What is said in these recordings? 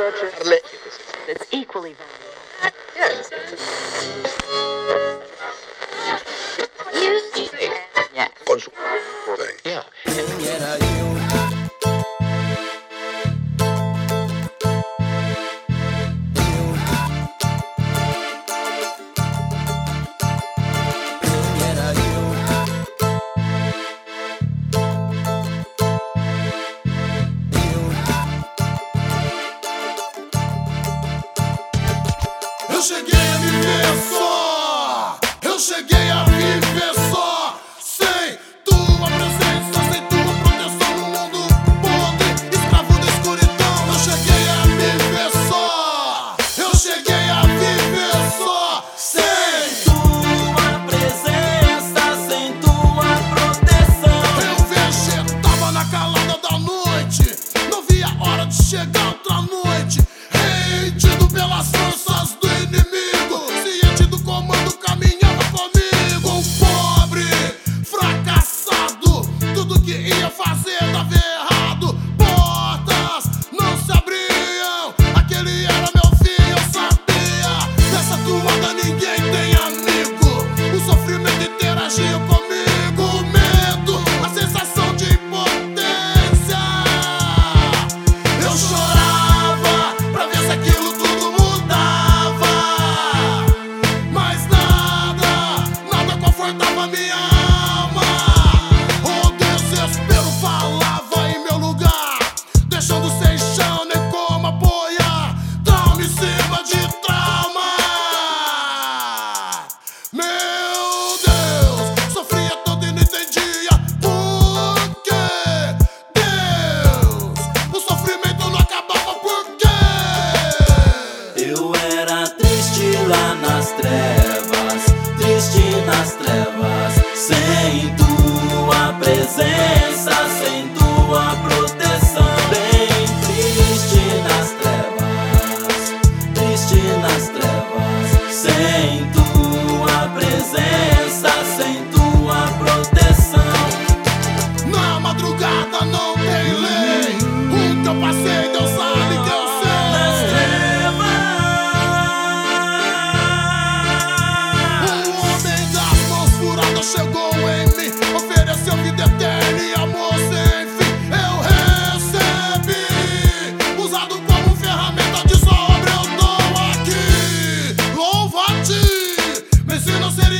It's equally valuable. Yes. Prêmio é só. Eu cheguei. em tudo.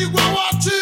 igwe wachi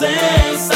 sem